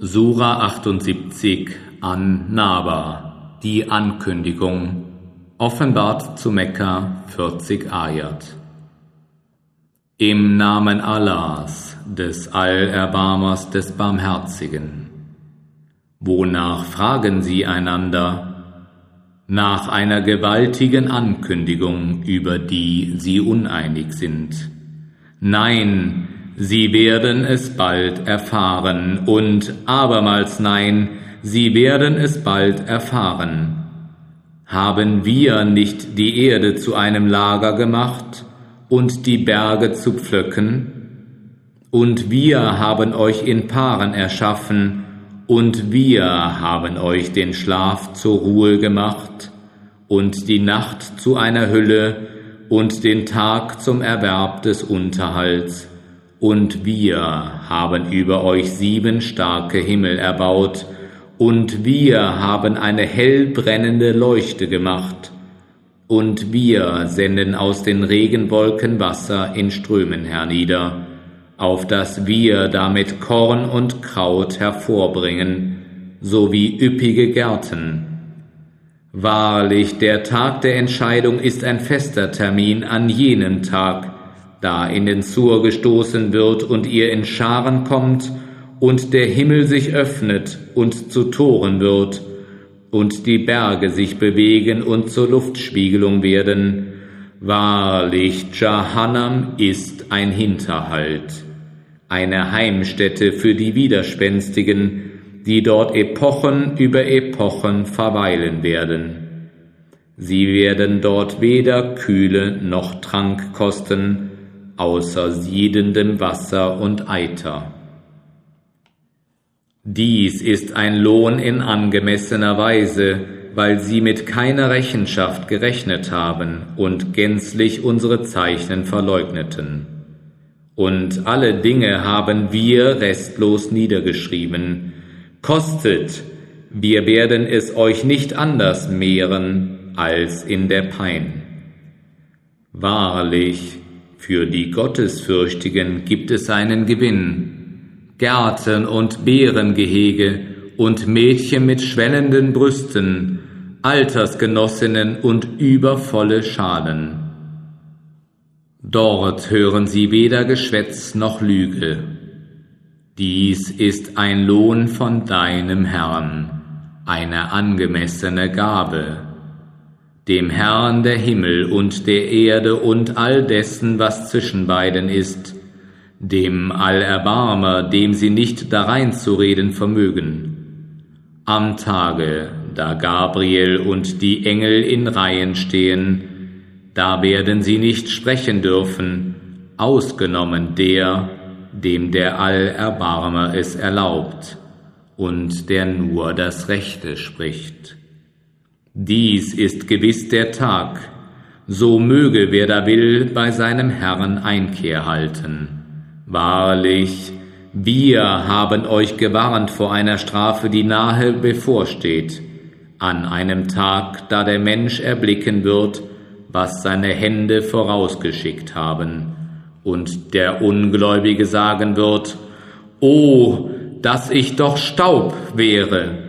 Sura 78 an Naba, die Ankündigung, offenbart zu Mekka 40 Ayat. Im Namen Allahs, des Allerbarmers, des Barmherzigen. Wonach fragen sie einander? Nach einer gewaltigen Ankündigung, über die sie uneinig sind. Nein, Sie werden es bald erfahren und abermals nein, sie werden es bald erfahren. Haben wir nicht die Erde zu einem Lager gemacht und die Berge zu pflöcken? Und wir haben euch in Paaren erschaffen, und wir haben euch den Schlaf zur Ruhe gemacht und die Nacht zu einer Hülle und den Tag zum Erwerb des Unterhalts und wir haben über euch sieben starke Himmel erbaut, und wir haben eine hell brennende Leuchte gemacht, und wir senden aus den Regenwolken Wasser in Strömen hernieder, auf dass wir damit Korn und Kraut hervorbringen, sowie üppige Gärten. Wahrlich, der Tag der Entscheidung ist ein fester Termin an jenem Tag, da in den Sur gestoßen wird und ihr in Scharen kommt und der Himmel sich öffnet und zu Toren wird und die Berge sich bewegen und zur Luftspiegelung werden. Wahrlich, Jahannam ist ein Hinterhalt, eine Heimstätte für die Widerspenstigen, die dort Epochen über Epochen verweilen werden. Sie werden dort weder Kühle noch Trank kosten, außer siedendem Wasser und Eiter. Dies ist ein Lohn in angemessener Weise, weil sie mit keiner Rechenschaft gerechnet haben und gänzlich unsere Zeichen verleugneten. Und alle Dinge haben wir restlos niedergeschrieben. Kostet, wir werden es euch nicht anders mehren als in der Pein. Wahrlich, für die Gottesfürchtigen gibt es einen Gewinn. Gärten und Beerengehege und Mädchen mit schwellenden Brüsten, Altersgenossinnen und übervolle Schalen. Dort hören sie weder Geschwätz noch Lüge. Dies ist ein Lohn von deinem Herrn, eine angemessene Gabe dem Herrn der Himmel und der Erde und all dessen, was zwischen beiden ist, dem Allerbarmer, dem sie nicht darein zu reden vermögen. Am Tage, da Gabriel und die Engel in Reihen stehen, da werden sie nicht sprechen dürfen, ausgenommen der, dem der Allerbarmer es erlaubt und der nur das Rechte spricht. Dies ist gewiss der Tag, so möge wer da will bei seinem Herrn Einkehr halten. Wahrlich, wir haben euch gewarnt vor einer Strafe, die nahe bevorsteht, an einem Tag, da der Mensch erblicken wird, was seine Hände vorausgeschickt haben, und der Ungläubige sagen wird, O, dass ich doch Staub wäre,